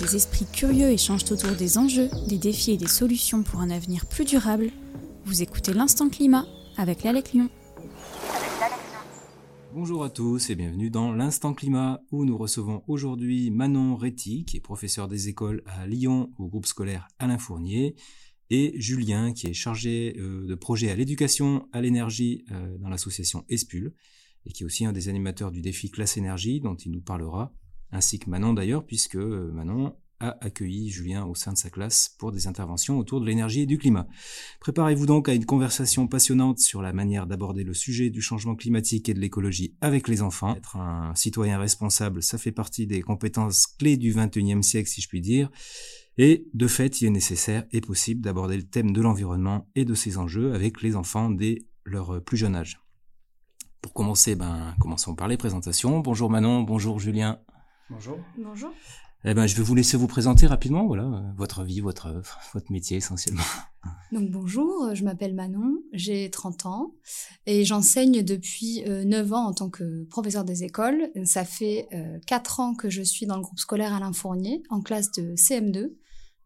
des esprits curieux échangent autour des enjeux, des défis et des solutions pour un avenir plus durable, vous écoutez l'Instant Climat avec l'Alec Lyon. Bonjour à tous et bienvenue dans l'Instant Climat où nous recevons aujourd'hui Manon Réti qui est professeur des écoles à Lyon au groupe scolaire Alain Fournier et Julien qui est chargé euh, de projet à l'éducation à l'énergie euh, dans l'association Espul et qui est aussi un des animateurs du défi classe énergie dont il nous parlera ainsi que Manon d'ailleurs, puisque euh, Manon a accueilli Julien au sein de sa classe pour des interventions autour de l'énergie et du climat. Préparez-vous donc à une conversation passionnante sur la manière d'aborder le sujet du changement climatique et de l'écologie avec les enfants. Être un citoyen responsable, ça fait partie des compétences clés du 21e siècle, si je puis dire. Et de fait, il est nécessaire et possible d'aborder le thème de l'environnement et de ses enjeux avec les enfants dès leur plus jeune âge. Pour commencer, ben, commençons par les présentations. Bonjour Manon, bonjour Julien. Bonjour. Bonjour. Eh ben, je vais vous laisser vous présenter rapidement, voilà, euh, votre vie, votre œuvre, votre métier essentiellement. Donc bonjour, je m'appelle Manon, j'ai 30 ans et j'enseigne depuis 9 euh, ans en tant que professeur des écoles. Ça fait 4 euh, ans que je suis dans le groupe scolaire Alain Fournier en classe de CM2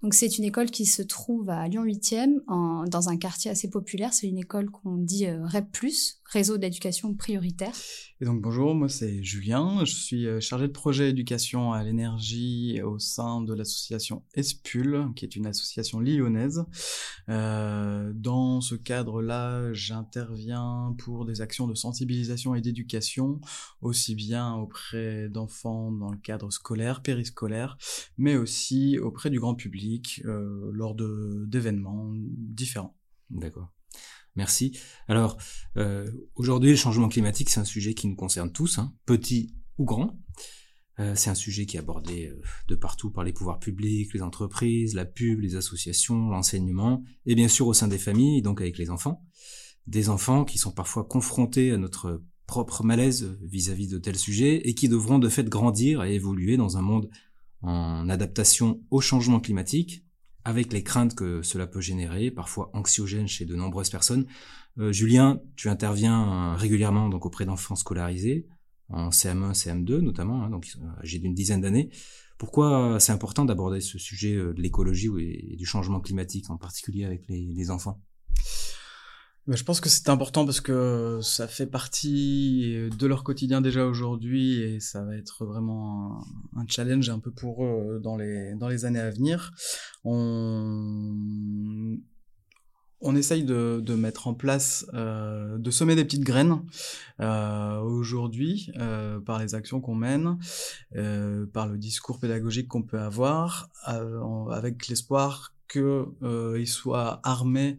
donc c'est une école qui se trouve à Lyon 8e, en, dans un quartier assez populaire. C'est une école qu'on dit euh, REP+, réseau d'éducation prioritaire. Et donc bonjour, moi c'est Julien, je suis euh, chargé de projet éducation à l'énergie au sein de l'association ESPUL, qui est une association lyonnaise. Euh, dans ce cadre-là, j'interviens pour des actions de sensibilisation et d'éducation, aussi bien auprès d'enfants dans le cadre scolaire, périscolaire, mais aussi auprès du grand public euh, lors d'événements différents. D'accord. Merci. Alors, euh, aujourd'hui, le changement climatique, c'est un sujet qui nous concerne tous, hein, petits ou grands. Euh, c'est un sujet qui est abordé de partout par les pouvoirs publics, les entreprises, la pub, les associations, l'enseignement, et bien sûr au sein des familles, donc avec les enfants. Des enfants qui sont parfois confrontés à notre propre malaise vis-à-vis -vis de tels sujets et qui devront de fait grandir et évoluer dans un monde en adaptation au changement climatique, avec les craintes que cela peut générer, parfois anxiogènes chez de nombreuses personnes. Euh, Julien, tu interviens euh, régulièrement donc auprès d'enfants scolarisés, en CM1, CM2 notamment, hein, donc âgés d'une dizaine d'années. Pourquoi c'est important d'aborder ce sujet euh, de l'écologie et du changement climatique, en particulier avec les enfants? Je pense que c'est important parce que ça fait partie de leur quotidien déjà aujourd'hui et ça va être vraiment un, challenge un peu pour eux dans les, dans les années à venir. On, essaye de, mettre en place, euh, de semer des petites graines euh, aujourd'hui euh, par les actions qu'on mène, euh, par le discours pédagogique qu'on peut avoir, euh, avec l'espoir qu'ils euh, soient armés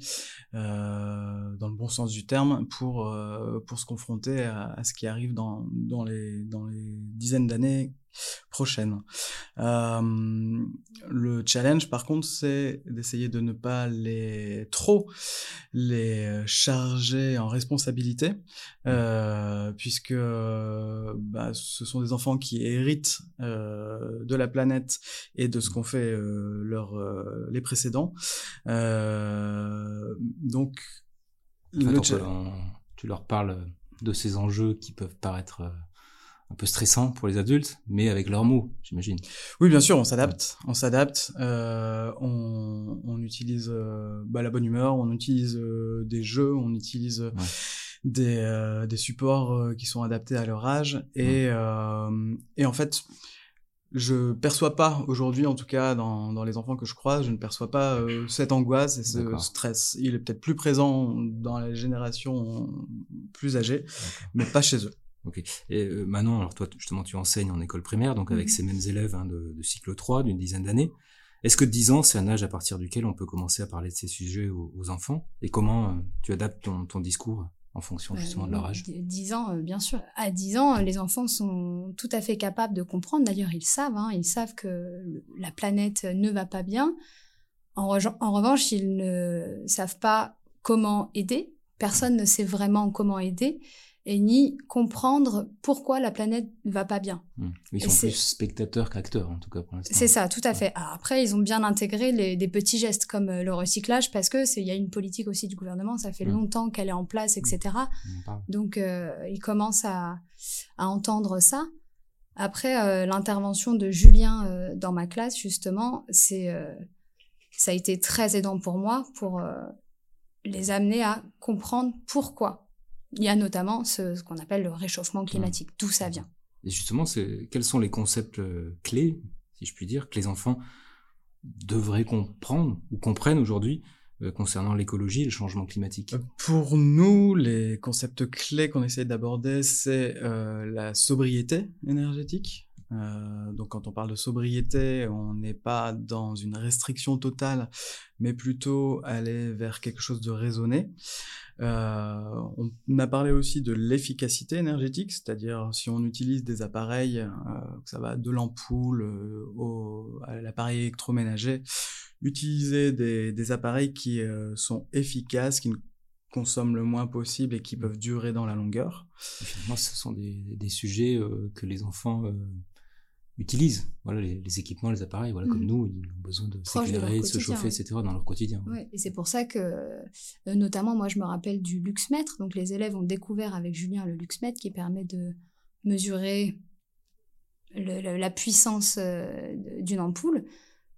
euh, dans le bon sens du terme pour euh, se confronter à, ce qui arrive dans les dizaines d'années prochaine. Euh, le challenge, par contre, c'est d'essayer de ne pas les trop les charger en responsabilité, euh, puisque bah, ce sont des enfants qui héritent euh, de la planète et de ce qu'ont fait euh, leur, euh, les précédents. Euh, donc, le tu leur parles de ces enjeux qui peuvent paraître un peu stressant pour les adultes, mais avec leurs mots, j'imagine. Oui, bien sûr, on s'adapte, on s'adapte, euh, on, on, utilise euh, bah, la bonne humeur, on utilise euh, des jeux, on utilise ouais. des, des supports qui sont adaptés à leur âge, et, ouais. et en fait, je perçois pas aujourd'hui, en tout cas dans, dans les enfants que je croise, je ne perçois pas cette angoisse et ce stress. Il est peut-être plus présent dans les générations plus âgées, mais pas chez eux. Ok. Et euh, Manon, alors toi, justement, tu enseignes en école primaire, donc avec mmh. ces mêmes élèves hein, de, de, cycle 3, d'une dizaine d'années. Est-ce que 10 ans, c'est un âge à partir duquel on peut commencer à parler de ces sujets aux, aux enfants? Et comment euh, tu adaptes ton, ton, discours en fonction justement de leur âge? 10 ans, euh, bien sûr. À 10 ans, les enfants sont tout à fait capables de comprendre. D'ailleurs, ils savent. Hein, ils savent que la planète ne va pas bien. En, re en revanche, ils ne savent pas comment aider. Personne ne sait vraiment comment aider et ni comprendre pourquoi la planète ne va pas bien. Mmh. Ils sont plus spectateurs qu'acteurs, en tout cas pour l'instant. C'est ça, tout à fait. Alors après, ils ont bien intégré les, des petits gestes comme euh, le recyclage parce que il y a une politique aussi du gouvernement, ça fait mmh. longtemps qu'elle est en place, etc. Mmh. Donc, euh, ils commencent à, à entendre ça. Après, l'intervention de Julien dans ma classe, justement, c'est ça a été très aidant pour moi pour les amener à comprendre pourquoi. Il y a notamment ce, qu'on appelle le réchauffement climatique, d'où ça vient. Et justement, quels sont les concepts clés, si je puis dire, que les enfants devraient comprendre ou comprennent aujourd'hui euh, concernant l'écologie et le changement climatique? Euh, Pour nous, les concepts clés qu'on essaie d'aborder, c'est euh, la sobriété énergétique. Euh, donc quand on parle de sobriété, on n'est pas dans une restriction totale, mais plutôt aller vers quelque chose de raisonné. Euh, on a parlé aussi de l'efficacité énergétique, c'est-à-dire si on utilise des appareils, euh, ça va de l'ampoule euh, au, à l'appareil électroménager, utiliser des, des appareils qui sont efficaces, qui ne consomment le moins possible et qui peuvent durer dans la longueur. finalement, ce sont des, des sujets que les enfants utilisent voilà les, équipements, les appareils, voilà comme mm. nous, ils ont besoin de s'éclairer, de se chauffer, etc. dans leur quotidien. Ouais, et c'est pour ça que, euh, notamment, moi, je me rappelle du luxmètre. Donc, les élèves ont découvert avec Julien le luxmètre qui permet de mesurer la puissance euh, d'une ampoule.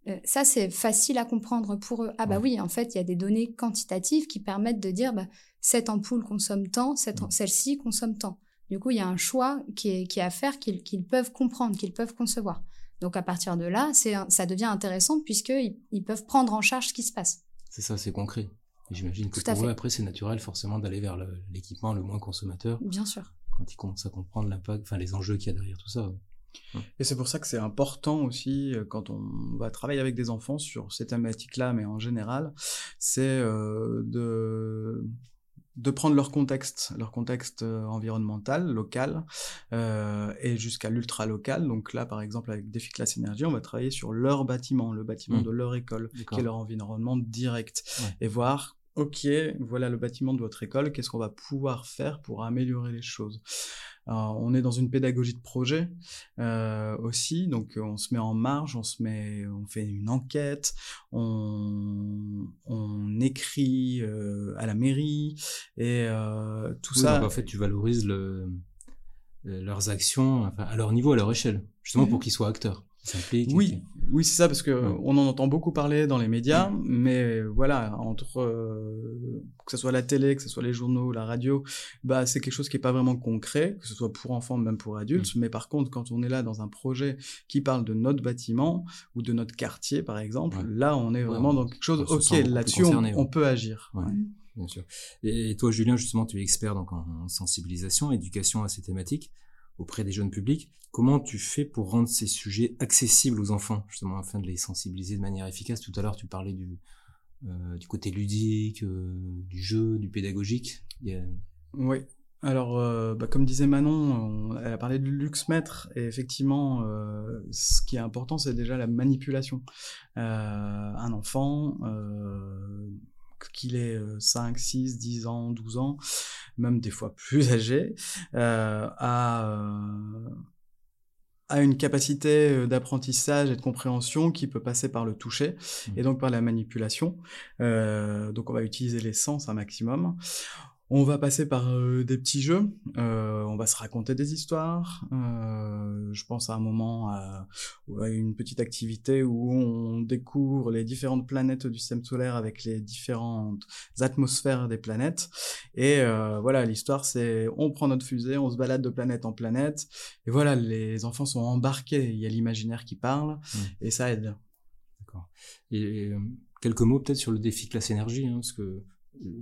Euh, ça, c'est facile à comprendre pour eux. Ah bah oui, en fait, il y a des données quantitatives qui permettent de dire, bah, cette ampoule consomme tant, cette, mm. celle-ci consomme tant. Du coup, il y a un choix qui est, qui à faire qu'ils peuvent comprendre, qu'ils peuvent concevoir. Donc à partir de là, ça devient intéressant puisqu'ils ils peuvent prendre en charge ce qui se passe. C'est ça, c'est concret. J'imagine que pour eux, après, c'est naturel forcément d'aller vers l'équipement le, moins consommateur. Bien sûr. Quand ils commencent à comprendre l'impact, enfin les enjeux qu'il y a derrière tout ça. Et c'est pour ça que c'est important aussi euh, quand on va travailler avec des enfants sur ces thématiques-là, mais en général, c'est euh, de de prendre leur contexte, leur contexte euh, environnemental, local, euh, et jusqu'à l'ultra local. Donc là, par exemple, avec Défi Classe Énergie, on va travailler sur leur bâtiment, le bâtiment mmh. de leur école, qui est leur environnement direct, et voir ok, voilà le bâtiment de votre école, qu'est-ce qu'on va pouvoir faire pour améliorer les choses? On est dans une pédagogie de projet euh, aussi, donc euh, on se met en marge, on se met, on fait une enquête, on, on écrit euh, à la mairie et euh, tout ça. Donc en fait, tu valorises le, leurs actions enfin, à leur niveau, à leur échelle, justement pour qu'ils soient acteurs. Oui, oui, c'est ça, parce que on en entend beaucoup parler dans les médias, mais voilà, entre euh, que ce soit la télé, que ce soit les journaux, la radio, bah c'est quelque chose qui est pas vraiment concret, que ce soit pour enfants, même pour adultes. Mais par contre, quand on est là dans un projet qui parle de notre bâtiment ou de notre quartier, par exemple, là, on est vraiment dans quelque chose. Ok, là-dessus, on, peut agir. Bien sûr. Et toi, Julien, justement, tu es expert donc en sensibilisation, éducation à ces thématiques auprès des jeunes publics. Comment tu fais pour rendre ces sujets accessibles aux enfants, justement, afin de les sensibiliser de manière efficace? Tout à l'heure, tu parlais du, euh, du côté ludique, euh, du jeu, du pédagogique. Oui. Alors, euh, bah, comme disait Manon, elle a parlé du luxmètre, et effectivement, ce qui est important, c'est déjà la manipulation. un enfant, qu'il ait 5, 6, 10 ans, 12 ans, même des fois plus âgé, euh, a, euh, a une capacité euh, d'apprentissage et de compréhension qui peut passer par le toucher et mmh. donc par la manipulation. Euh, donc on va utiliser les sens un maximum. On va passer par euh, des petits jeux, euh, on va se raconter des histoires. Euh, je pense à un moment à, une petite activité où on découvre les différentes planètes du système solaire avec les différentes atmosphères des planètes. Et voilà, l'histoire c'est on prend notre fusée, on se balade de planète en planète. Et voilà, les enfants sont embarqués, il y a l'imaginaire qui parle mmh. et ça aide. D'accord. Et, quelques mots peut-être sur le défi classe énergie, hein, parce que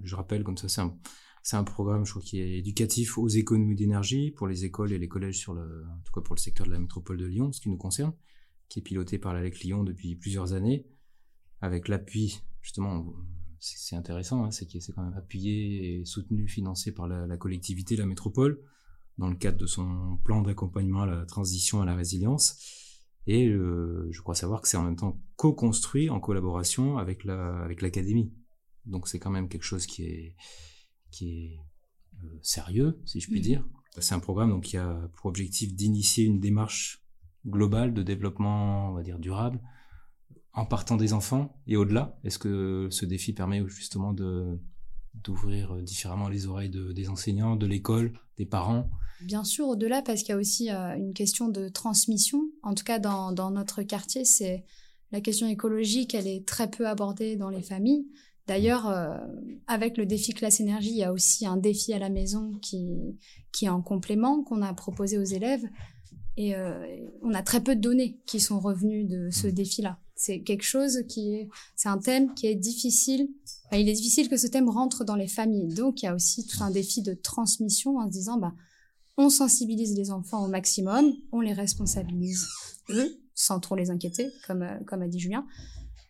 je rappelle comme ça c'est un c'est un programme, je crois, qui est éducatif aux économies d'énergie pour les écoles et les collèges sur le, en tout cas pour le secteur de la métropole de Lyon, ce qui nous concerne, qui est piloté par l'ALEC Lyon depuis plusieurs années, avec l'appui, justement, c'est intéressant, hein, c'est c'est quand même appuyé et soutenu, financé par la, collectivité, la métropole, dans le cadre de son plan d'accompagnement à la transition à la résilience. Et euh, je crois savoir que c'est en même temps co-construit en collaboration avec la, avec l'académie. Donc c'est quand même quelque chose qui est, qui est euh, sérieux, si je puis dire. C'est un programme donc, qui a pour objectif d'initier une démarche globale de développement, on va dire, durable, en partant des enfants et au-delà. Est-ce que ce défi permet justement de d'ouvrir différemment les oreilles des enseignants, de l'école, des parents? Bien sûr, au-delà, parce qu'il y a aussi une question de transmission. En tout cas, dans, dans notre quartier, c'est la question écologique, elle est très peu abordée dans les familles. D'ailleurs, euh, avec le défi classe énergie, il y a aussi un défi à la maison qui, est en complément qu'on a proposé aux élèves. Et euh, on a très peu de données qui sont revenues de ce défi-là. C'est quelque chose qui est, c'est un thème qui est difficile. il est difficile que ce thème rentre dans les familles. Donc, il y a aussi tout un défi de transmission en se disant, bah, on sensibilise les enfants au maximum, on les responsabilise eux, sans trop les inquiéter, comme, euh, comme a dit Julien.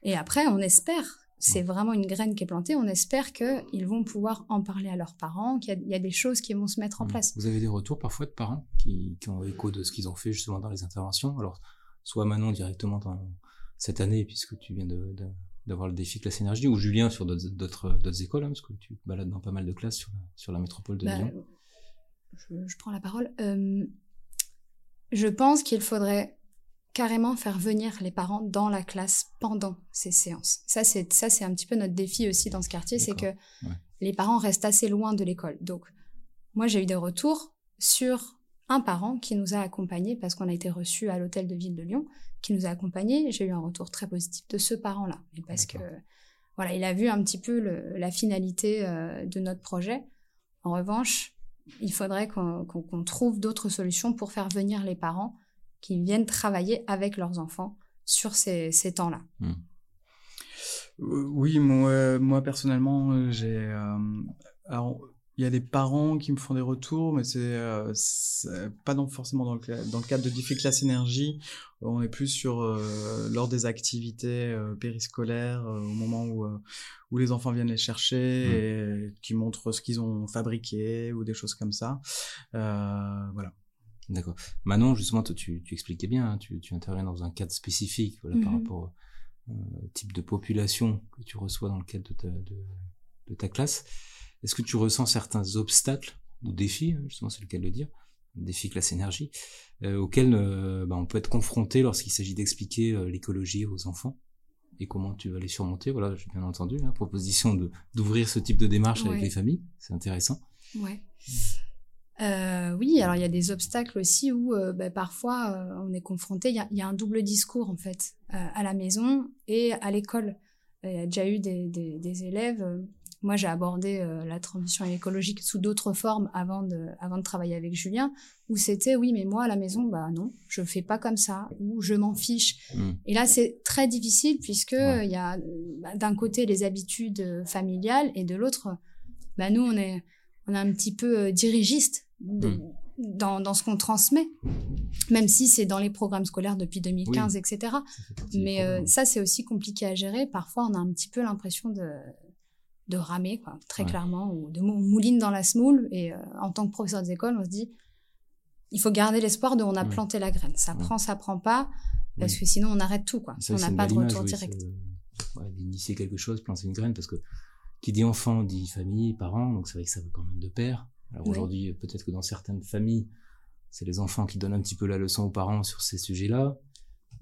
Et après, on espère c'est vraiment une graine qui est plantée. On espère qu'ils vont pouvoir en parler à leurs parents, qu'il y, a des choses qui vont se mettre en place. Vous avez des retours parfois de parents qui, ont écho de ce qu'ils ont fait justement dans les interventions? Alors, soit Manon directement dans cette année, puisque tu viens d'avoir le défi classe énergie, ou Julien sur d'autres écoles, hein, parce que tu balades dans pas mal de classes sur la, métropole de bah, Lyon. Je, prends la parole. Euh, je pense qu'il faudrait carrément faire venir les parents dans la classe pendant ces séances. Ça, c'est ça, c'est un petit peu notre défi aussi dans ce quartier, c'est que les parents restent assez loin de l'école. Donc, moi, j'ai eu des retours sur un parent qui nous a accompagnés parce qu'on a été reçus à l'hôtel de ville de Lyon, qui nous a accompagnés. J'ai eu un retour très positif de ce parent-là, parce que voilà, il a vu un petit peu la finalité euh, de notre projet. En revanche, il faudrait qu'on trouve d'autres solutions pour faire venir les parents qui viennent travailler avec leurs enfants sur ces, temps-là. Hmm. Euh, oui, moi, moi personnellement, euh, j'ai. Euh, il y a des parents qui me font des retours, mais c'est pas dans, forcément dans le, dans le cadre de Diffé Classe Énergie. On est plus sur lors des activités périscolaires, au moment où, où les enfants viennent les chercher hmm. et qui montrent ce qu'ils ont fabriqué ou des choses comme ça. voilà. D'accord. Manon, justement, toi, tu, tu expliquais bien, hein, tu, tu, interviens dans un cadre spécifique voilà, par mhm. rapport au euh, type de population que tu reçois dans le cadre de ta, de, de ta classe. Est-ce que tu ressens certains obstacles ou défis, hein, justement c'est le cas de le dire, défis classe énergie, euh, auxquels euh, bah, on peut être confronté lorsqu'il s'agit d'expliquer l'écologie aux enfants et comment tu vas les surmonter? Voilà, j'ai bien entendu la hein, proposition de d'ouvrir ce type de démarche avec les familles, c'est intéressant. Ouais. Euh, oui, alors il y a des obstacles aussi où euh, bah, parfois euh, on est confronté, il y, a, un double discours en fait, à la maison et à l'école. Il y a déjà eu des, des, élèves, moi j'ai abordé la transition écologique sous d'autres formes avant de, avant de travailler avec Julien, où c'était oui mais moi à la maison, bah non, je fais pas comme ça, ou je m'en fiche. Mmh. Et là c'est très difficile puisque il y a bah, d'un côté les habitudes familiales et de l'autre, bah, nous on est on est un petit peu dirigiste Hmm. dans, dans, ce qu'on transmet, même si c'est dans les programmes scolaires depuis 2015, etc. Mais euh, ça, c'est aussi compliqué à gérer. Parfois, on a un petit peu l'impression de, de ramer, quoi, très clairement, ou de mouline dans la semoule. Et euh, en tant que professeur des écoles, on se dit, il faut garder l'espoir de on a planté la graine. Ça prend, ça prend pas, parce que sinon on arrête tout, quoi. on n'a pas de retour direct. Initier quelque chose, planter une graine, parce que qui dit enfant dit famille, parents, donc c'est vrai que ça veut quand même de pair. Alors aujourd'hui, peut-être que dans certaines familles, c'est les enfants qui donnent un petit peu la leçon aux parents sur ces sujets-là.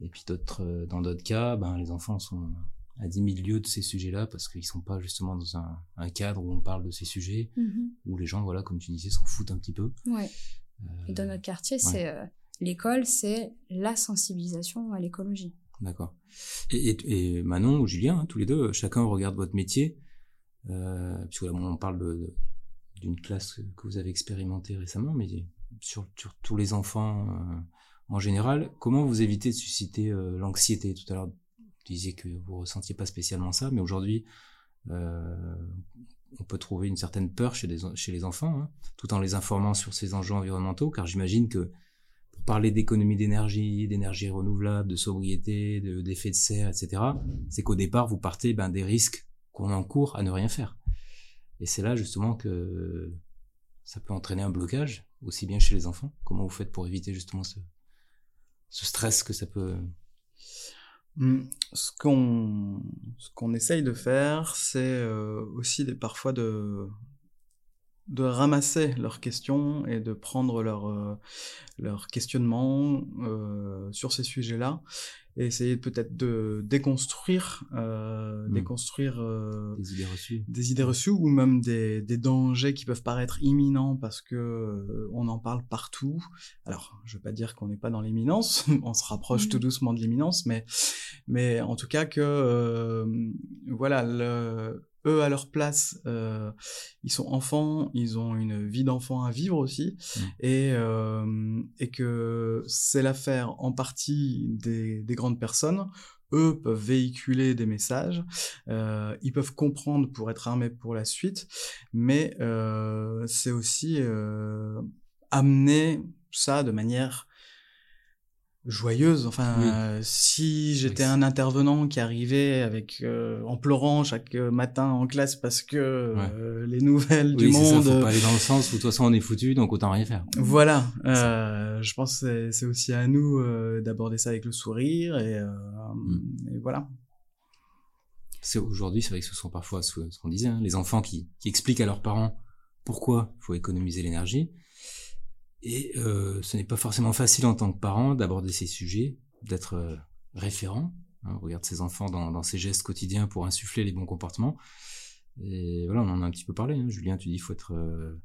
Et puis d'autres, euh, dans d'autres cas, ben, les enfants sont à 10 000 lieues de ces sujets-là parce qu'ils sont pas justement dans un, cadre où on parle de ces sujets, mm-hmm. où les gens, voilà, comme tu disais, s'en foutent un petit peu. Ouais. Euh, et dans notre quartier, c'est euh, l'école, c'est la sensibilisation à l'écologie. D'accord. Et, et, Manon ou Julien, hein, tous les deux, chacun regarde votre métier, puisque là, on parle de d'une classe que vous avez expérimentée récemment, mais sur, tous les enfants euh, en général, comment vous évitez de susciter euh, l'anxiété? Tout à l'heure, vous disiez que vous ressentiez pas spécialement ça, mais aujourd'hui, euh, on peut trouver une certaine peur chez les, enfants, hein, tout en les informant sur ces enjeux environnementaux, car j'imagine que pour parler d'économie d'énergie, d'énergie renouvelable, de sobriété, d'effet de, serre, etc., c'est qu'au départ, vous partez ben, des risques qu'on encourt à ne rien faire. Et c'est là justement que ça peut entraîner un blocage, aussi bien chez les enfants. Comment vous faites pour éviter justement ce, stress que ça peut... Mmh. Ce qu'on ce qu'on essaye de faire, c'est euh, aussi parfois de de ramasser leurs questions et de prendre leurs euh, leurs questionnements euh, sur ces sujets-là et essayer peut-être de déconstruire, euh, Mm. déconstruire euh, Des idées reçues. des idées reçues ou même des, des dangers qui peuvent paraître imminents parce que euh, on en parle partout. Alors, je veux pas dire qu'on n'est pas dans l'imminence, on se rapproche tout doucement de l'imminence, mais mais en tout cas que euh, voilà, le, eux à leur place, euh, ils sont enfants, ils ont une vie d'enfant à vivre aussi, Mhm. et euh, et que c'est l'affaire en partie des, des grandes personnes eux peuvent véhiculer des messages, euh, ils peuvent comprendre pour être armés pour la suite, mais c'est aussi amener ça de manière joyeuse. Enfin, Oui. euh, si j'étais Oui. un intervenant qui arrivait avec euh, en pleurant chaque matin en classe parce que euh, les nouvelles du c'est ça, monde faut pas aller dans le sens où de toute façon on est foutu, donc autant rien faire. voilà, euh, je pense que c'est- aussi à nous euh, d'aborder ça avec le sourire et, euh, et voilà. Parce qu'aujourd'hui, c'est vrai que ce sont parfois ce qu'on disait, hein, les enfants qui, qui expliquent à leurs parents pourquoi il faut économiser l'énergie. Et euh, ce n'est pas forcément facile en tant que parent d'aborder ces sujets, d'être euh, référent. Hein, on regarde ses enfants dans, ses gestes quotidiens pour insuffler les bons comportements. Et voilà, on en a un petit peu parlé. Hein. Julien, tu dis qu'il faut être euh,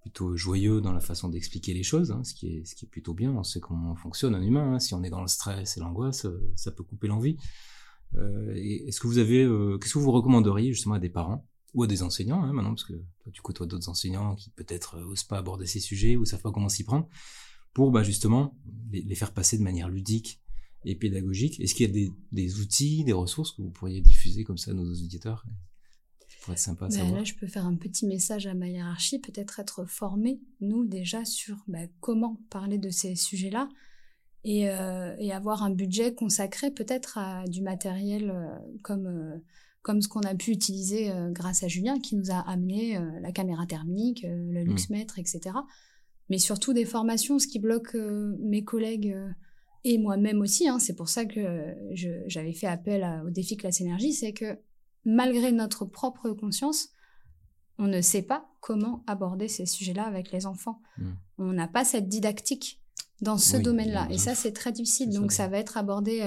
plutôt joyeux dans la façon d'expliquer les choses, hein, ce, qui est, ce qui est plutôt bien. On sait comment on fonctionne un humain. Si on est dans le stress et l'angoisse, ça peut couper l'envie. Est-ce que vous avez, qu'est-ce que vous recommanderiez justement à des parents ou à des enseignants hein, maintenant, parce que toi tu côtoies d'autres enseignants qui peut-être euh, osent pas aborder ces sujets ou savent pas comment s'y prendre, pour bah, justement les, les faire passer de manière ludique et pédagogique. Est-ce qu'il y a des, des outils, des ressources que vous pourriez diffuser comme ça à nos auditeurs Ça pourrait être sympa savoir? là, je peux faire un petit message à ma hiérarchie, peut-être être formé, nous, déjà, sur ben, comment parler de ces sujets-là et, euh, et avoir un budget consacré peut-être à du matériel euh, comme, euh, comme ce qu'on a pu utiliser euh, grâce à Julien, qui nous a amené euh, la caméra thermique, euh, le luxmètre, etc. Mais surtout des formations, ce qui bloque mes collègues et moi-même aussi, hein, c'est pour ça que j'avais fait appel à- au défi classe énergie, c'est que malgré notre propre conscience, on ne sait pas comment aborder ces sujets-là avec les enfants. Mm. On n'a pas cette didactique dans ce Oui, domaine-là. Et ça, c'est très difficile. Donc, ça va être abordé,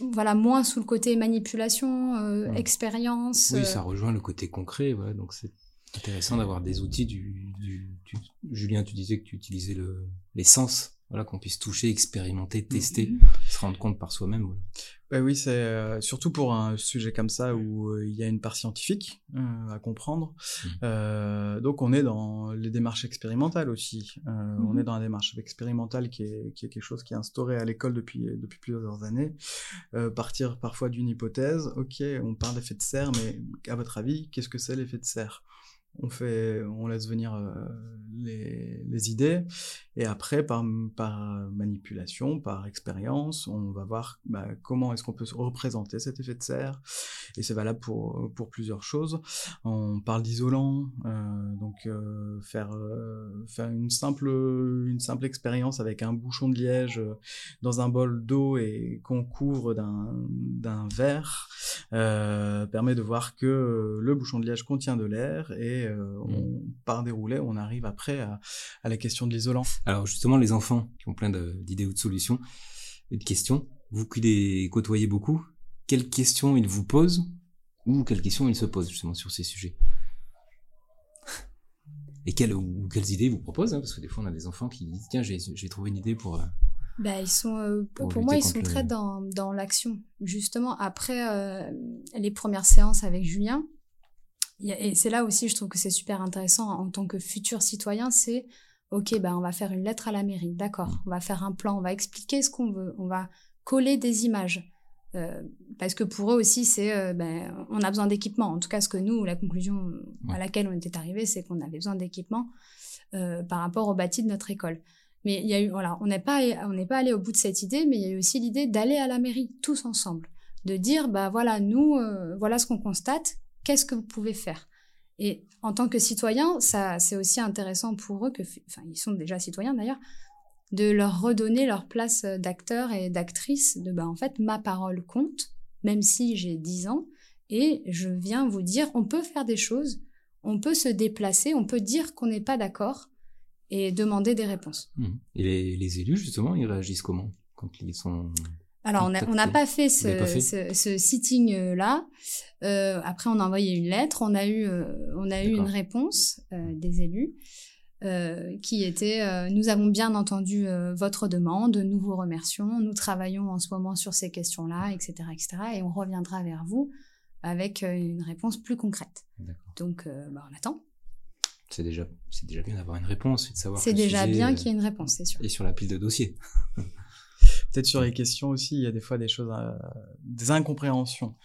voilà, moins sous le côté manipulation, euh, expérience. Oui, euh, ça rejoint le côté concret, voilà, donc c'est intéressant d'avoir des outils du, du, du- Julien, tu disais que tu utilisais le, les sens, voilà, qu'on puisse toucher, expérimenter, tester, Mhm. se rendre compte par soi-même. Voilà. Ouais, oui, c'est euh, surtout pour un sujet comme ça où euh, il y a une part scientifique euh, à comprendre. Euh, donc on est dans les démarches expérimentales aussi. Euh, On est dans la démarche expérimentale qui est, qui est quelque chose qui est instauré à l'école depuis, depuis plusieurs années. Euh, partir parfois d'une hypothèse, ok, on parle d'effet de serre, mais à votre avis, qu'est-ce que c'est l'effet de serre? On fait, on laisse venir euh, les, les idées et après par, par manipulation, par expérience, on va voir bah, comment est-ce qu'on peut se représenter cet effet de serre et c'est valable pour pour plusieurs choses. On parle d'isolant, euh, donc euh, faire faire une simple une simple expérience avec un bouchon de liège dans un bol d'eau et qu'on couvre d'un d'un verre permet de voir que le bouchon de liège contient de l'air et euh, on, par déroulé, on arrive après à, à la question de l'isolant. Alors justement, les enfants qui ont plein d'idées ou de solutions et de questions, vous qui les côtoyez beaucoup, quelles questions ils vous posent ou quelles questions ils se posent justement sur ces sujets? Et quelles, ou quelles idées ils vous proposent hein, Parce que des fois, on a des enfants qui disent Tiens, j'ai trouvé une idée pour. euh, Bah, ils sont, euh, Pour moi, ils sont le- très dans, dans l'action. Justement, après euh, les premières séances avec Julien, et c'est là aussi, je trouve que c'est super intéressant en tant que futur citoyen, c'est ok, bah, on va faire une lettre à la mairie, d'accord, on va faire un plan, on va expliquer ce qu'on veut, on va coller des images. Euh, parce que pour eux aussi, c'est euh, ben, on a besoin d'équipement. En tout cas, ce que nous, la conclusion à laquelle on était arrivé, c'est qu'on avait besoin d'équipement euh, par rapport au bâti de notre école. Mais il y a eu, voilà, on n'est pas, on n'est pas allé au bout de cette idée, mais il y a eu aussi l'idée d'aller à la mairie tous ensemble, de dire, bah voilà, nous, voilà ce qu'on constate, qu'est-ce que vous pouvez faire Et en tant que citoyen, ça, c'est aussi intéressant pour eux ils sont déjà citoyens d'ailleurs, de leur redonner leur place d'acteur et d'actrice, de bah en fait ma parole compte, même si j'ai 10 ans, et je viens vous dire, on peut faire des choses, on peut se déplacer, on peut dire qu'on n'est pas d'accord et demander des réponses. Mhm. Et les, les élus, justement, ils réagissent comment quand ils sont Alors, on n'a pas fait ce, sitting-là. Euh, après, on a envoyé une lettre. On a eu, euh, on a eu une réponse euh, des élus qui était Nous avons bien entendu votre demande. Nous vous remercions. Nous travaillons en ce moment sur ces questions-là, etc., etc. Et on reviendra vers vous avec une réponse plus concrète. Donc, bah, on attend. C'est déjà, c'est déjà bien d'avoir une réponse et de savoir. C'est déjà bien qu'il y ait une réponse, c'est sûr. Et sur la pile de dossiers. Peut-être sur les questions aussi, il y a des fois des choses, euh, des incompréhensions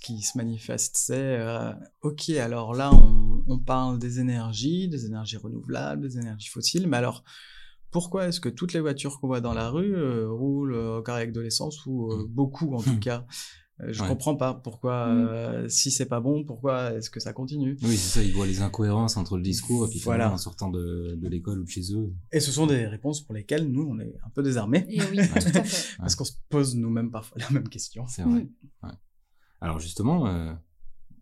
qui se manifestent. C'est euh, ok, alors là on, on, parle des énergies, des énergies renouvelables, des énergies fossiles, mais alors pourquoi est-ce que toutes les voitures qu'on voit dans la rue euh, roulent au carré avec de l'essence ou mmh. beaucoup en tout mmh. cas euh, je comprends pas pourquoi, mm. euh, si c'est pas bon, pourquoi est-ce que ça continue? Oui, c'est ça, ils voient les incohérences entre le discours et puis voilà. en sortant de, de l'école ou de chez eux. Et ce sont des réponses pour lesquelles nous, on est un peu désarmés. Et oui, tout à fait. Parce qu'on se pose nous-mêmes parfois la même question. C'est vrai. Mm. Ouais. Alors justement, euh,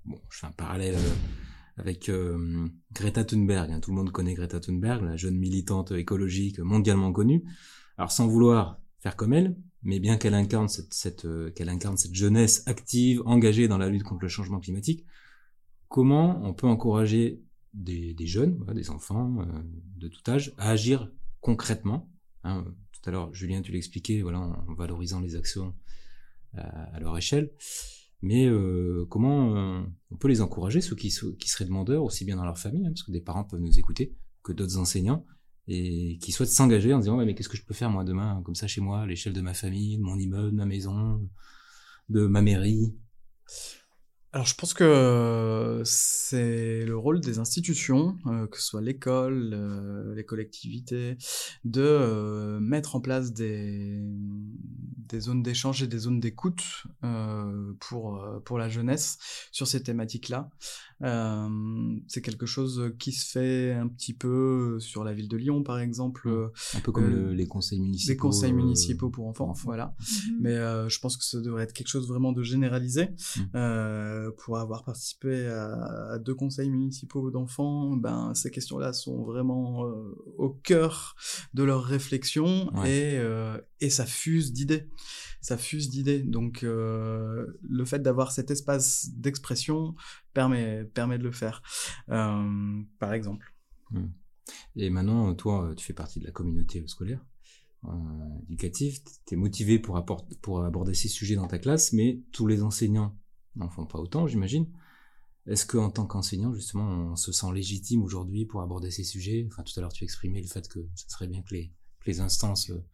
bon, je fais un parallèle euh, avec euh, Greta Thunberg. Hein. Tout le monde connaît Greta Thunberg, la jeune militante écologique mondialement connue. Alors sans vouloir faire comme elle, mais bien qu'elle incarne cette, euh, qu'elle incarne cette jeunesse active, engagée dans la lutte contre le changement climatique, comment on peut encourager des, jeunes, des enfants euh, de tout âge, à agir concrètement hein, Tout à l'heure, Julien, tu l'expliquais, voilà, en, valorisant les actions euh, à, leur échelle. Mais comment on peut les encourager, ceux qui, qui seraient demandeurs, aussi bien dans leur famille, hein, parce que des parents peuvent nous écouter, que d'autres enseignants, et qui souhaitent s'engager en disant mais qu'est-ce que je peux faire moi demain comme ça chez moi à l'échelle de ma famille de mon immeuble de ma maison de ma mairie? Alors je pense que c'est le rôle des institutions, euh, que ce soit l'école, euh, les collectivités, de euh, mettre en place des, des zones d'échange et des zones d'écoute pour, pour la jeunesse sur ces thématiques-là. c'est quelque chose qui se fait un petit peu sur la ville de Lyon par exemple. Mmh. Un peu comme les conseils municipaux. Les conseils municipaux pour enfants, voilà. Mmh. Mais je pense que ça devrait être quelque chose vraiment de généralisé. Mmh. Euh, pour avoir participé à, deux conseils municipaux d'enfants, ben ces questions-là sont vraiment euh, au cœur de leurs réflexions et, euh, et ça fuse d'idées. Ça fuse d'idées. Donc le fait d'avoir cet espace d'expression permet, permet de le faire, par exemple. Hmm. Et maintenant, toi, tu fais partie de la communauté scolaire éducative, tu es motivé pour, pour aborder ces sujets dans ta classe, mais tous les enseignants n'en font pas autant, j'imagine. Est-ce qu'en tant qu'enseignant, justement, on se sent légitime aujourd'hui pour aborder ces sujets? Enfin, tout à l'heure, tu exprimais le fait que ce serait bien que les, les instances euh,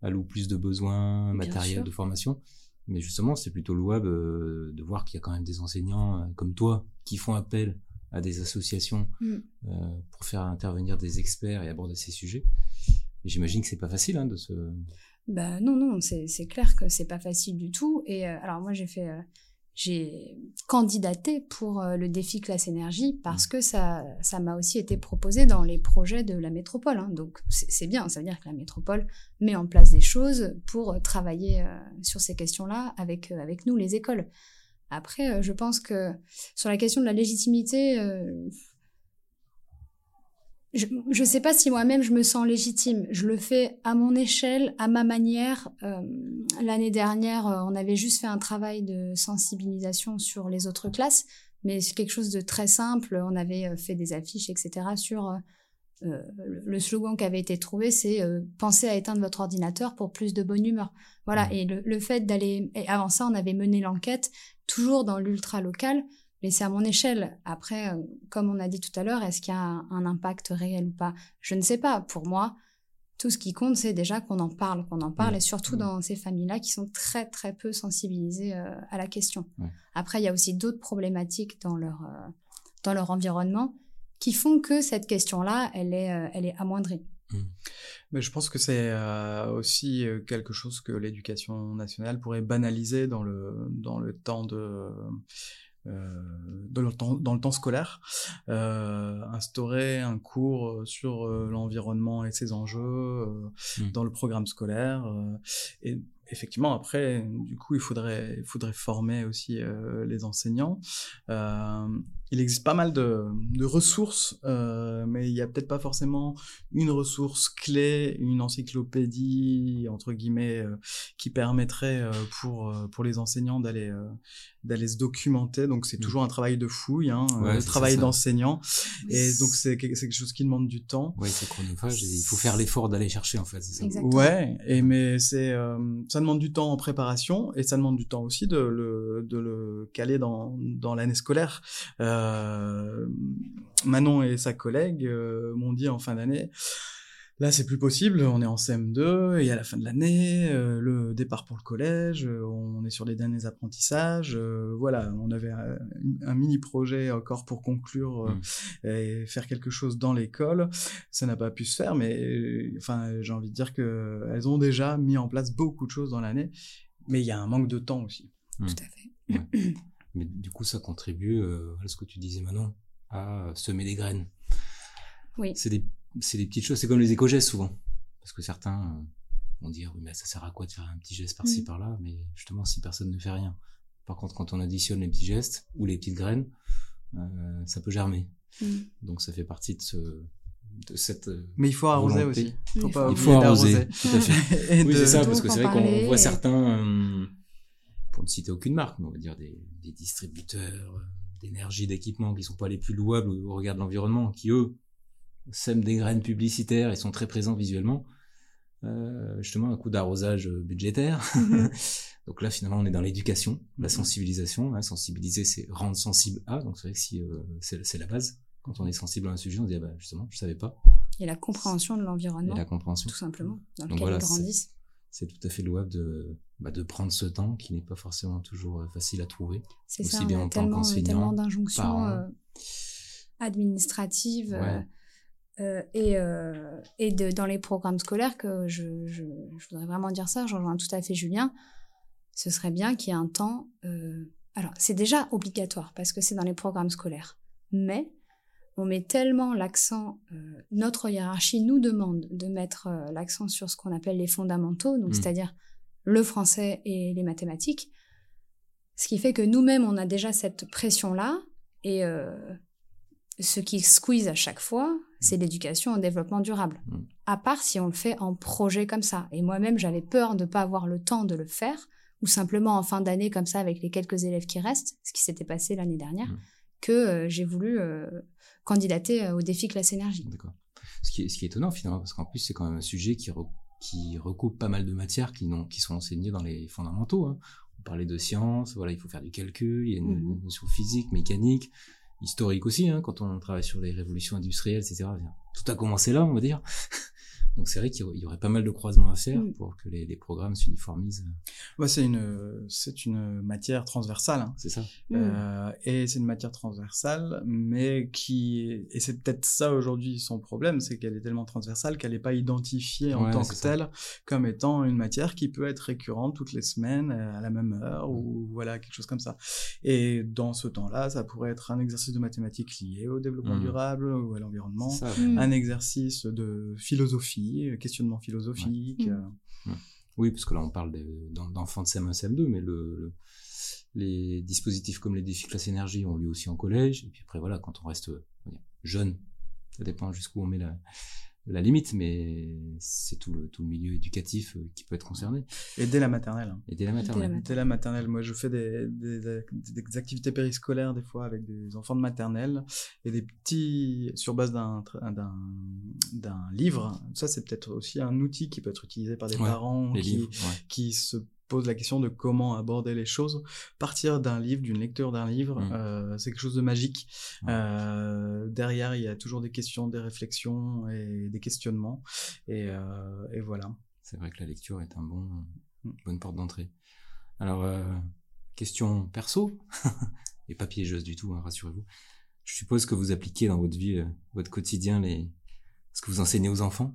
allouent plus de besoins matériels de formation. Mais justement, c'est plutôt louable euh, de voir qu'il y a quand même des enseignants euh, comme toi qui font appel à des associations mm. pour faire intervenir des experts et aborder ces sujets. Et j'imagine que c'est pas facile hein, de se. Bah non, non, c'est clair que c'est pas facile du tout. Et alors moi, j'ai fait j'ai candidaté pour euh, le défi classe énergie parce mmh. que ça ça m'a aussi été proposé dans les projets de la métropole. Hein. Donc c'est bien, ça veut dire que la métropole met en place des choses pour euh, travailler euh, sur ces questions-là avec avec nous les écoles. Après, je pense que sur la question de la légitimité, je ne sais pas si moi-même je me sens légitime. Je le fais à mon échelle, à ma manière. Euh, L'année dernière, euh, on avait juste fait un travail de sensibilisation sur les autres classes, mais c'est quelque chose de très simple. On avait euh, fait des affiches, etc. sur euh, le slogan qui avait été trouvé, c'est euh, pensez à éteindre votre ordinateur pour plus de bonne humeur. Voilà. Mmh. Et le, le fait d'aller, avant ça, on avait mené l'enquête toujours dans l'ultra local mais c'est à mon échelle. Après, euh, comme on a dit tout à l'heure, est-ce qu'il y a un, impact réel ou pas? Je ne sais pas. Pour moi, tout ce qui compte, c'est déjà qu'on en parle, qu'on en parle, mmh. et surtout mmh. dans ces familles-là qui sont très très peu sensibilisées euh, à la question. Après, il y a aussi d'autres problématiques dans leur euh, dans leur environnement qui font que cette question-là, elle est elle est amoindrie. Mmh. Mais je pense que c'est aussi quelque chose que l'éducation nationale pourrait banaliser dans le dans le temps de euh, dans, le temps, dans le temps scolaire, euh, instaurer un cours sur euh, l'environnement et ses enjeux mmh. dans le programme scolaire. et effectivement, après, du coup, il faudrait, il faudrait former aussi les enseignants. Il existe pas mal de, de ressources, euh, mais il y a peut-être pas forcément une ressource clé, une encyclopédie entre guillemets euh, qui permettrait euh, pour euh, pour les enseignants d'aller euh, d'aller se documenter. Donc c'est Mm. toujours un travail de fouille, hein, Ouais, le travail d'enseignant, et donc c'est quelque chose qui demande du temps. Oui, c'est chronophage il faut faire l'effort d'aller chercher en fait, ça. Exactement. Ouais, et mais c'est euh, ça demande du temps en préparation et ça demande du temps aussi de le de le caler dans dans l'année scolaire. Euh, Manon et sa collègue euh, m'ont dit en fin d'année. Là, c'est plus possible. On est en CM2 et à la fin de l'année, euh, le départ pour le collège, euh, on est sur les derniers apprentissages. euh, voilà, on avait un, un mini projet encore pour conclure euh, Mm. et faire quelque chose dans l'école. Ça n'a pas pu se faire, mais euh, enfin, j'ai envie de dire que elles ont déjà mis en place beaucoup de choses dans l'année, mais il y a un manque de temps aussi. Tout à fait. Mais du coup, ça contribue euh, à ce que tu disais Manon, à semer des graines. Oui. C'est des, c'est des petites choses, c'est comme les éco-gestes souvent. Parce que certains euh, vont dire, oui, mais ça sert à quoi de faire un petit geste par-ci, Mm. par-là? Mais justement, si personne ne fait rien. Par contre, quand on additionne les petits gestes ou les petites graines, euh, ça peut germer. Mm. Donc ça fait partie de, ce, de cette... euh, Mais il faut arroser Volonté. aussi. Faut Il pas faut- arroser, d'arroser. tout à fait. Et Oui, c'est ça, parce que c'est vrai qu'on voit certains, euh, pour ne citer aucune marque, mais on va dire des, des distributeurs euh, d'énergie, d'équipement qui sont pas les plus louables au regard de l'environnement, qui eux sèment des graines publicitaires et sont très présents visuellement. Euh, justement, un coup d'arrosage euh, budgétaire. Mhm. donc là, finalement, on est dans l'éducation, la sensibilisation. Hein, sensibiliser, c'est rendre sensible à. Donc c'est vrai que si euh, c'est la base. Quand on est sensible à un sujet, on se dit ah bah, justement, je savais pas. Et la compréhension de Et l'environnement, la compréhension. tout simplement, dans Donc lequel voilà, ils grandissent. C'est tout à fait louable de, bah, de prendre ce temps qui n'est pas forcément toujours euh, facile à trouver. C'est aussi ça, bien on a tellement, tellement d'injonctions euh, administratives euh, Ouais. euh, et, euh, et de, dans les programmes scolaires que je, je, je voudrais vraiment dire ça, je rejoins tout à fait Julien, ce serait bien qu'il y ait un temps... euh, alors, c'est déjà obligatoire parce que c'est dans les programmes scolaires, mais on met tellement l'accent, euh, notre hiérarchie nous demande de mettre euh, l'accent sur ce qu'on appelle les fondamentaux, donc Mm. c'est-à-dire le français et les mathématiques, ce qui fait que nous-mêmes, on a déjà cette pression-là, et euh, ce qui squeeze à chaque fois, c'est l'éducation au développement durable. Mm. À part si on le fait en projet comme ça. Et moi-même, j'avais peur de ne pas avoir le temps de le faire, ou simplement en fin d'année comme ça avec les quelques élèves qui restent, ce qui s'était passé l'année dernière. Que euh, j'ai voulu euh, candidater euh, au défi classe énergie. D'accord. Ce qui est, ce qui est étonnant finalement, parce qu'en plus c'est quand même un sujet qui, re- qui recoupe pas mal de matières qui, sont enseignées dans les fondamentaux. Hein. On parlait de sciences, voilà, il faut faire du calcul, il y a une, Mhm. une notion physique, mécanique, historique aussi, hein, quand on travaille sur les révolutions industrielles, etc. Tout a commencé là, on va dire. Donc c'est vrai qu'il y aurait- pas mal de croisements à faire Mm. pour que les, les programmes s'uniformisent. Ouais, c'est une, c'est une matière transversale. hein. C'est ça. Mm. Euh, et c'est une matière transversale, mais qui et c'est peut-être ça aujourd'hui son problème, c'est qu'elle est tellement transversale qu'elle n'est pas identifiée en Ouais, tant que ça. telle comme étant une matière qui peut être récurrente toutes les semaines euh, à la même heure ou voilà quelque chose comme ça. Et dans ce temps-là, ça pourrait être un exercice de mathématiques lié au développement durable ou à l'environnement. Mm. un exercice de philosophie, euh, questionnement philosophique. Ouais. euh, Oui, parce que là, on parle de- d'en- d'enfants de CM1, CM2, mais le, le- les dispositifs comme les défis classe énergie ont lieu aussi en collège. Et puis après, voilà, quand on reste euh, on jeune, ça dépend jusqu'où on met la, la limite, mais c'est tout le, tout le milieu éducatif euh, qui peut être concerné. Et dès la maternelle. hein. Et dès la Dès la maternelle. maternelle. Dès la maternelle, moi je fais des, des, des activités périscolaires des fois avec des enfants de maternelle et des petits sur base d'un tra- d'un d'un livre. Ça c'est peut-être aussi un outil qui peut être utilisé par des Ouais, parents qui, livres, ouais. qui se posent la question de comment aborder les choses. Partir d'un livre, d'une lecture d'un livre, Mm. euh, c'est quelque chose de magique. Ouais. Euh, derrière, il y a toujours des questions, des réflexions et des questionnements. Et, euh, et voilà. C'est vrai que la lecture est un bon, Mm. bonne porte d'entrée. Alors, question perso, et pas piégeuse du tout, hein, rassurez-vous. Je suppose que vous appliquez dans votre vie, votre quotidien, les... ce que vous enseignez aux enfants?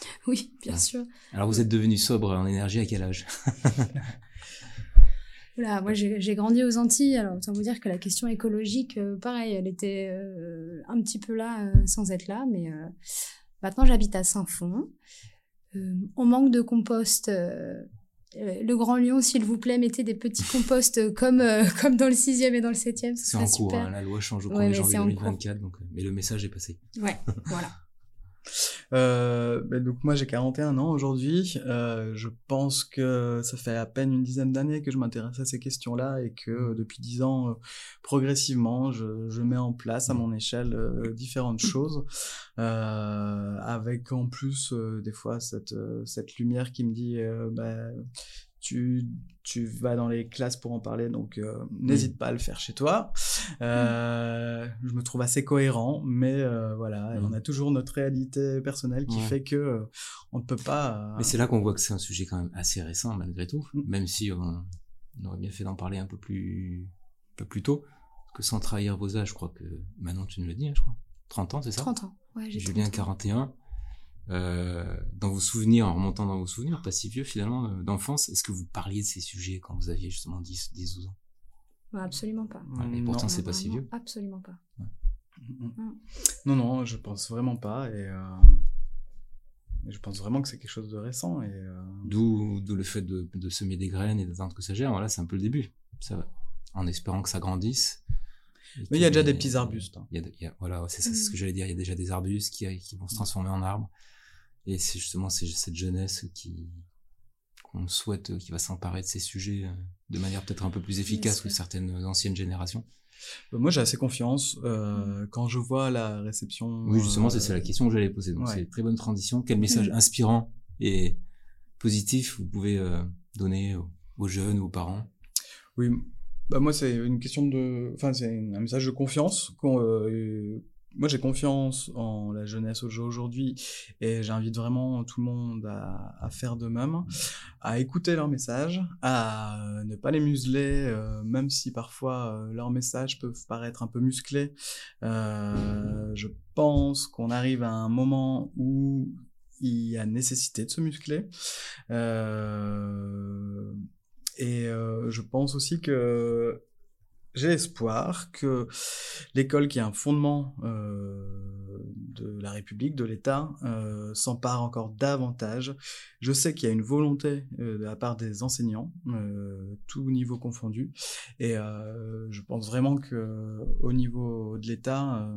Oui, bien Ouais. sûr. Alors, vous êtes devenu sobre en énergie à quel âge? Oula, moi j'ai grandi aux Antilles, alors autant vous dire que la question écologique, euh, pareil, elle était euh, un petit peu là euh, sans être là, mais maintenant j'habite à Saint-Fond. On manque de compost le Grand Lyon, s'il vous plaît, mettez des petits composts comme, comme dans le 6e et dans le 7e. C'est en cours, hein, la loi change au 1er janvier 2024, donc, mais le message est passé. Ouais, voilà. Euh, ben donc moi j'ai 41 ans aujourd'hui. Euh, je pense que ça fait à peine une dizaine d'années que je m'intéresse à ces questions-là et que euh, depuis 10 ans, euh, progressivement, je, je, mets en place à mon échelle euh, différentes choses, avec en plus des fois cette, cette lumière qui me dit ben, tu, tu vas dans les classes pour en parler, donc euh, n'hésite pas à le faire chez toi. Euh, je me trouve assez cohérent, mais euh, voilà, on a toujours notre réalité personnelle qui fait que on ne peut pas. Mais c'est là qu'on voit que c'est un sujet quand même assez récent malgré tout, mm. même si on, aurait bien fait d'en parler un peu plus, un peu plus tôt, parce que sans trahir vos âges, je crois que Manon, tu nous le dis, hein, je crois. 30 ans, c'est ça? 30 ans, ouais, j'ai Julien, 41. Euh, dans vos souvenirs, en remontant dans vos souvenirs, pas si vieux finalement, euh, d'enfance, est-ce que vous parliez de ces sujets quand vous aviez justement 10, 10 12 ans Absolument pas. et pourtant, c'est pas si vieux. Absolument pas. Non, non, je pense vraiment pas. Et, euh, je pense vraiment que c'est quelque chose de récent. Et euh... D'où le fait de, de, semer des graines et d'attendre que ça gère. Voilà, c'est un peu le début. Ça va. En espérant que ça grandisse. Mais il y a déjà des petits arbustes. Hein. Il y a, il y a, voilà, c'est ça, c'est ce que j'allais dire. Il y a déjà des arbustes qui, qui vont se transformer en arbres. Et c'est justement cette jeunesse qui qu'on souhaite, qui va s'emparer de ces sujets euh, de manière peut-être un peu plus efficace que certaines anciennes générations. Bah, moi, j'ai assez confiance euh, mm. quand je vois la réception. Oui, justement, c'est la question que j'allais poser. Donc, c'est une très bonne transition. Quel message mm. inspirant et positif vous pouvez euh, donner aux jeunes ou aux parents? Oui, bah moi, c'est une question de, enfin, c'est un message de confiance qu'on moi j'ai confiance en la jeunesse aujourd'hui et j'invite vraiment tout le monde à, faire de même, à écouter leurs messages, à ne pas les museler, euh, même si parfois euh, leurs messages peuvent paraître un peu musclés. Euh, je pense qu'on arrive à un moment où il y a nécessité de se muscler. Et je pense aussi que j'ai espoir que l'école, qui est un fondement euh, de la République, de l'État, euh, s'empare encore davantage. Je sais qu'il y a une volonté euh, de la part des enseignants, tout niveau confondu, et je pense vraiment que au niveau de l'État,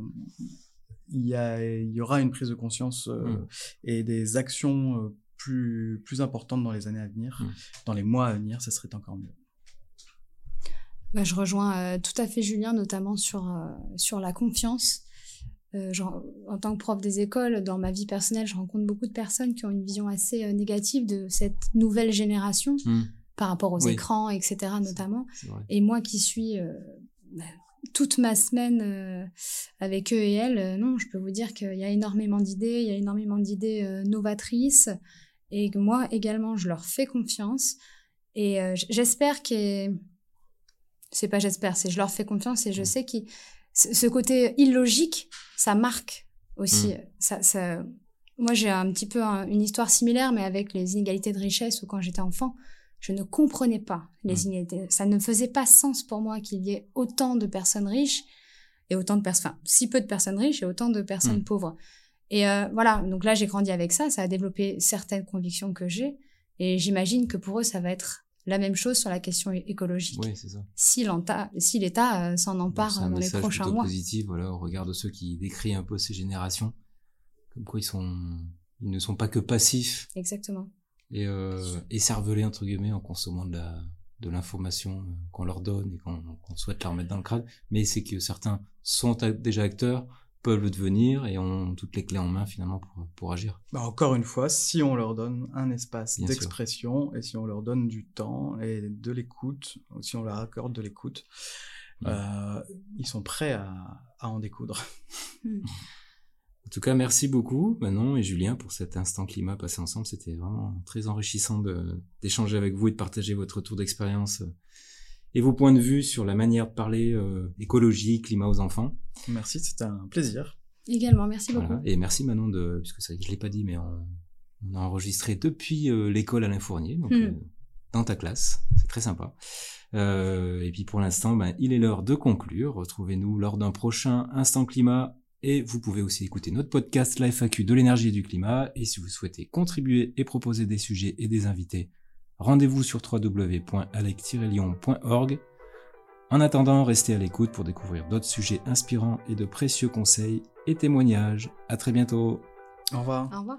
il y, a, il y aura une prise de conscience mmh. et des actions plus, plus importantes dans les années à venir, mmh. dans les mois à venir, ça serait encore mieux. Bah, je rejoins euh, tout à fait Julien, notamment sur, euh, sur la confiance. Euh, genre, en tant que prof des écoles, dans ma vie personnelle, je rencontre beaucoup de personnes qui ont une vision assez euh, négative de cette nouvelle génération mmh. par rapport aux oui. écrans, etc. notamment. Et moi qui suis bah, toute ma semaine avec eux et elles, non, je peux vous dire qu'il y a énormément d'idées, il y a énormément d'idées novatrices et que moi également, je leur fais confiance. Et j'espère que c'est pas j'espère, c'est je leur fais confiance et je mmh. sais que ce côté illogique, ça marque aussi. Mmh. Ça, ça... Moi, j'ai un petit peu un, une histoire similaire, mais avec les inégalités de richesse, où quand j'étais enfant, je ne comprenais pas les mmh. inégalités. Ça ne faisait pas sens pour moi qu'il y ait autant de personnes riches et autant de personnes, enfin, si peu de personnes riches et autant de personnes pauvres. Et euh, voilà, donc là, j'ai grandi avec ça, ça a développé certaines convictions que j'ai, et j'imagine que pour eux, ça va être la même chose sur la question écologique. Oui, c'est ça. Si l'État si euh, s'en empare dans les prochains mois. positif, voilà, au regard de ceux qui décrivent un peu ces générations, comme quoi ils sont, ils ne sont pas que passifs. Exactement. Et, euh, et cervelés, entre guillemets, en consommant de la, de l'information euh, qu'on leur donne et qu'on souhaite leur mettre dans le crâne. Mais c'est que certains sont déjà acteurs, peuvent le devenir et ont toutes les clés en main finalement pour, pour agir. Bah encore une fois, si on leur donne un espace d'expression et si on leur donne du temps et de l'écoute, si on leur accorde de l'écoute, mmh. euh, ils sont prêts à, à en découdre. Mmh. En tout cas, merci beaucoup Manon et Julien pour cet instant climat passé ensemble. C'était vraiment très enrichissant d'échanger avec vous et de partager votre retour d'expérience et vos points de vue sur la manière de parler euh, écologie, climat aux enfants. Merci, c'était un plaisir. Également, merci beaucoup. Voilà. Et merci Manon de, puisque ça, je l'ai pas dit, mais on, on a enregistré depuis euh, l'école Alain Fournier, donc mmh. euh, dans ta classe, c'est très sympa. Euh, et puis pour l'instant, ben, il est l'heure de conclure. Retrouvez-nous lors d'un prochain Instant Climat et vous pouvez aussi écouter notre podcast Life AQ de l'énergie et du climat. Et si vous souhaitez contribuer et proposer des sujets et des invités, Rendez-vous sur www.alec-lyon.org. En attendant, restez à l'écoute pour découvrir d'autres sujets inspirants et de précieux conseils et témoignages. À très bientôt. Au revoir. Au revoir.